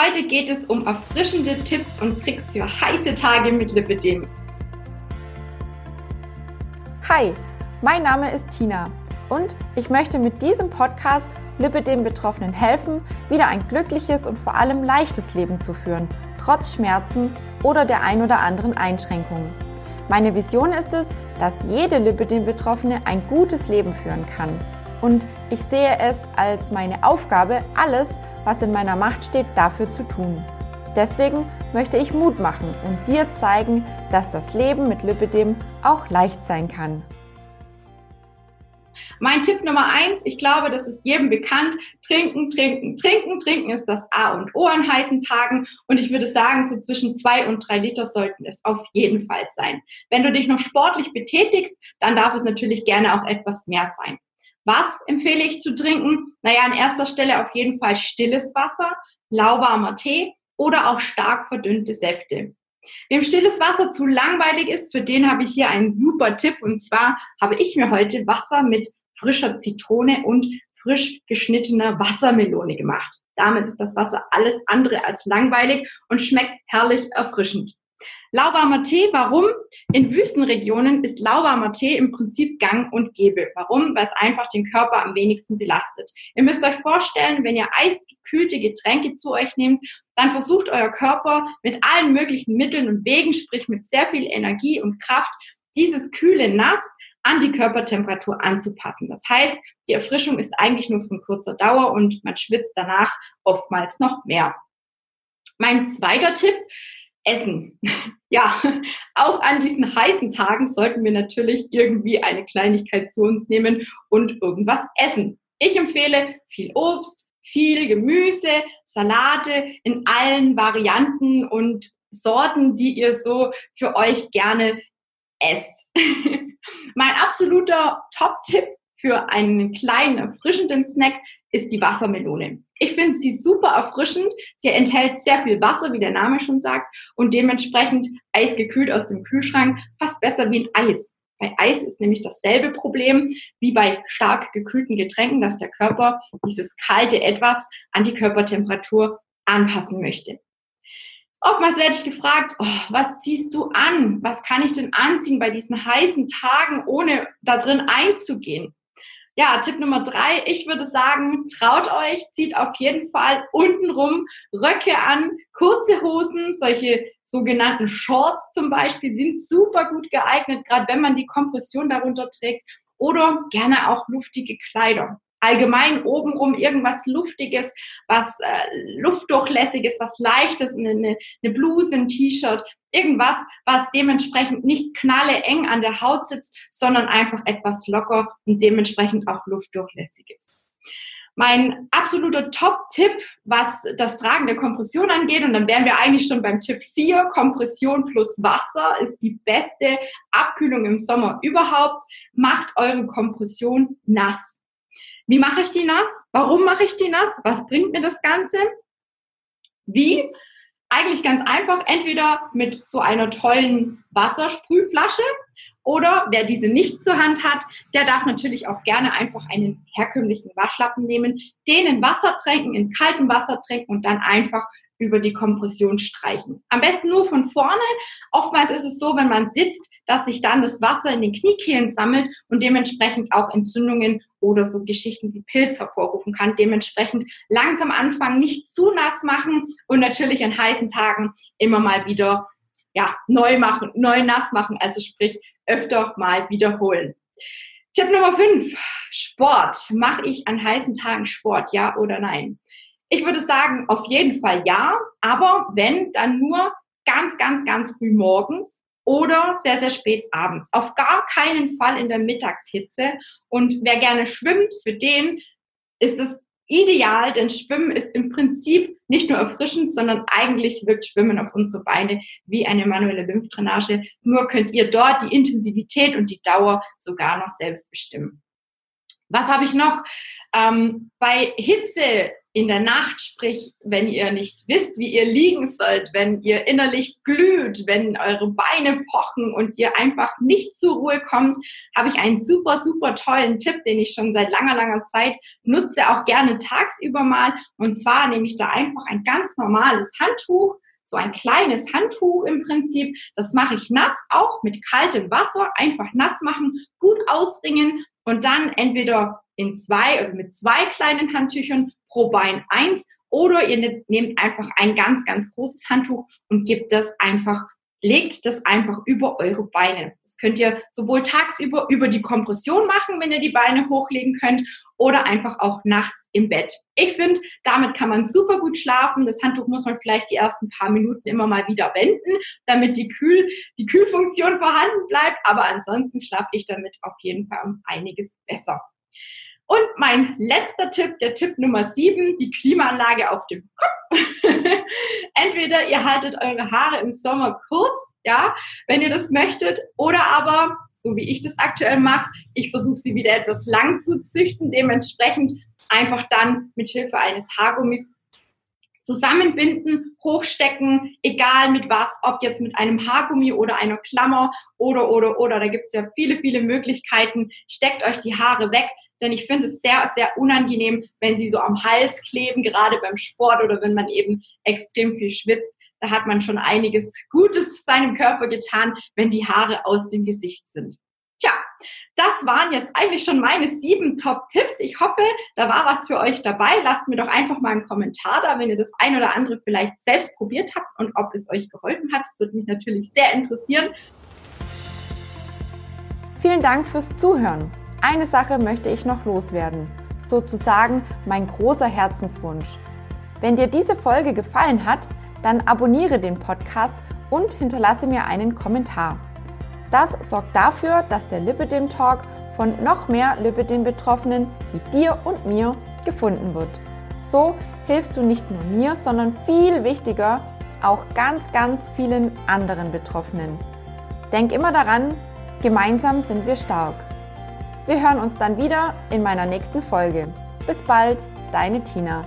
Heute geht es um erfrischende Tipps und Tricks für heiße Tage mit Lipidem. Hi, mein Name ist Tina und ich möchte mit diesem Podcast Lipidem-Betroffenen helfen, wieder ein glückliches und vor allem leichtes Leben zu führen, trotz Schmerzen oder der ein oder anderen Einschränkungen. Meine Vision ist es, dass jede Lipidem-Betroffene ein gutes Leben führen kann. Und ich sehe es als meine Aufgabe, alles, was in meiner Macht steht, dafür zu tun. Deswegen möchte ich Mut machen und dir zeigen, dass das Leben mit Lipidem auch leicht sein kann. Mein Tipp Nummer eins, ich glaube, das ist jedem bekannt. Trinken, trinken, trinken. Trinken ist das A und O an heißen Tagen. Und ich würde sagen, so zwischen zwei und drei Liter sollten es auf jeden Fall sein. Wenn du dich noch sportlich betätigst, dann darf es natürlich gerne auch etwas mehr sein. Was empfehle ich zu trinken? Naja, an erster Stelle auf jeden Fall stilles Wasser, lauwarmer Tee oder auch stark verdünnte Säfte. Wem stilles Wasser zu langweilig ist, für den habe ich hier einen super Tipp. Und zwar habe ich mir heute Wasser mit frischer Zitrone und frisch geschnittener Wassermelone gemacht. Damit ist das Wasser alles andere als langweilig und schmeckt herrlich erfrischend. Lauwarmer Tee, warum? In Wüstenregionen ist lauwarmer Tee im Prinzip gang und gäbe. Warum? Weil es einfach den Körper am wenigsten belastet. Ihr müsst euch vorstellen, wenn ihr eisgekühlte Getränke zu euch nehmt, dann versucht euer Körper mit allen möglichen Mitteln und Wegen, sprich mit sehr viel Energie und Kraft, dieses kühle Nass an die Körpertemperatur anzupassen. Das heißt, die Erfrischung ist eigentlich nur von kurzer Dauer und man schwitzt danach oftmals noch mehr. Mein zweiter Tipp, Essen. Ja, auch an diesen heißen Tagen sollten wir natürlich irgendwie eine Kleinigkeit zu uns nehmen und irgendwas essen. Ich empfehle viel Obst, viel Gemüse, Salate in allen Varianten und Sorten, die ihr so für euch gerne esst. mein absoluter Top-Tipp für einen kleinen erfrischenden Snack ist die Wassermelone. Ich finde sie super erfrischend. Sie enthält sehr viel Wasser, wie der Name schon sagt, und dementsprechend eisgekühlt aus dem Kühlschrank fast besser wie ein Eis. Bei Eis ist nämlich dasselbe Problem wie bei stark gekühlten Getränken, dass der Körper dieses kalte Etwas an die Körpertemperatur anpassen möchte. Oftmals werde ich gefragt, oh, was ziehst du an? Was kann ich denn anziehen bei diesen heißen Tagen, ohne da drin einzugehen? Ja, Tipp Nummer drei, ich würde sagen, traut euch, zieht auf jeden Fall untenrum Röcke an, kurze Hosen, solche sogenannten Shorts zum Beispiel sind super gut geeignet, gerade wenn man die Kompression darunter trägt oder gerne auch luftige Kleider allgemein obenrum irgendwas Luftiges, was äh, Luftdurchlässiges, was Leichtes, eine, eine Bluse, ein T-Shirt, irgendwas, was dementsprechend nicht knalle eng an der Haut sitzt, sondern einfach etwas locker und dementsprechend auch luftdurchlässig ist. Mein absoluter Top-Tipp, was das Tragen der Kompression angeht, und dann wären wir eigentlich schon beim Tipp 4, Kompression plus Wasser ist die beste Abkühlung im Sommer überhaupt. Macht eure Kompression nass. Wie mache ich die nass? Warum mache ich die nass? Was bringt mir das Ganze? Wie? Eigentlich ganz einfach, entweder mit so einer tollen Wassersprühflasche oder wer diese nicht zur Hand hat, der darf natürlich auch gerne einfach einen herkömmlichen Waschlappen nehmen, den in Wasser tränken, in kaltem Wasser tränken und dann einfach über die Kompression streichen. Am besten nur von vorne. Oftmals ist es so, wenn man sitzt, dass sich dann das Wasser in den Kniekehlen sammelt und dementsprechend auch Entzündungen oder so Geschichten wie Pilz hervorrufen kann. Dementsprechend langsam anfangen, nicht zu nass machen und natürlich an heißen Tagen immer mal wieder ja, neu machen, neu nass machen, also sprich öfter mal wiederholen. Tipp Nummer 5. Sport. Mache ich an heißen Tagen Sport, ja oder nein? Ich würde sagen, auf jeden Fall ja, aber wenn, dann nur ganz, ganz, ganz früh morgens oder sehr, sehr spät abends. Auf gar keinen Fall in der Mittagshitze. Und wer gerne schwimmt, für den ist es ideal, denn Schwimmen ist im Prinzip nicht nur erfrischend, sondern eigentlich wirkt Schwimmen auf unsere Beine wie eine manuelle Lymphdrainage. Nur könnt ihr dort die Intensivität und die Dauer sogar noch selbst bestimmen. Was habe ich noch? Ähm, bei Hitze in der Nacht, sprich, wenn ihr nicht wisst, wie ihr liegen sollt, wenn ihr innerlich glüht, wenn eure Beine pochen und ihr einfach nicht zur Ruhe kommt, habe ich einen super, super tollen Tipp, den ich schon seit langer, langer Zeit nutze, auch gerne tagsüber mal. Und zwar nehme ich da einfach ein ganz normales Handtuch, so ein kleines Handtuch im Prinzip. Das mache ich nass, auch mit kaltem Wasser, einfach nass machen, gut ausringen und dann entweder in zwei, also mit zwei kleinen Handtüchern pro Bein eins oder ihr ne-, nehmt einfach ein ganz, ganz großes Handtuch und gebt das einfach, legt das einfach über eure Beine. Das könnt ihr sowohl tagsüber über die Kompression machen, wenn ihr die Beine hochlegen könnt, oder einfach auch nachts im Bett. Ich finde, damit kann man super gut schlafen. Das Handtuch muss man vielleicht die ersten paar Minuten immer mal wieder wenden, damit die, Kühl, die Kühlfunktion vorhanden bleibt. Aber ansonsten schlafe ich damit auf jeden Fall um einiges besser. Und mein letzter Tipp, der Tipp Nummer sieben, die Klimaanlage auf dem Kopf. Entweder ihr haltet eure Haare im Sommer kurz, ja, wenn ihr das möchtet, oder aber, so wie ich das aktuell mache, ich versuche sie wieder etwas lang zu züchten, dementsprechend einfach dann mit Hilfe eines Haargummis zusammenbinden, hochstecken, egal mit was, ob jetzt mit einem Haargummi oder einer Klammer oder, oder, oder, da gibt es ja viele, viele Möglichkeiten. Steckt euch die Haare weg, denn ich finde es sehr, sehr unangenehm, wenn sie so am Hals kleben, gerade beim Sport oder wenn man eben extrem viel schwitzt. Da hat man schon einiges Gutes seinem Körper getan, wenn die Haare aus dem Gesicht sind. Tja, das waren jetzt eigentlich schon meine sieben Top-Tipps. Ich hoffe, da war was für euch dabei. Lasst mir doch einfach mal einen Kommentar da, wenn ihr das ein oder andere vielleicht selbst probiert habt und ob es euch geholfen hat. Das würde mich natürlich sehr interessieren. Vielen Dank fürs Zuhören. Eine Sache möchte ich noch loswerden, sozusagen mein großer Herzenswunsch. Wenn dir diese Folge gefallen hat, dann abonniere den Podcast und hinterlasse mir einen Kommentar. Das sorgt dafür, dass der Lipidem Talk von noch mehr Lipidem-Betroffenen wie dir und mir gefunden wird. So hilfst du nicht nur mir, sondern viel wichtiger auch ganz, ganz vielen anderen Betroffenen. Denk immer daran, gemeinsam sind wir stark. Wir hören uns dann wieder in meiner nächsten Folge. Bis bald, deine Tina.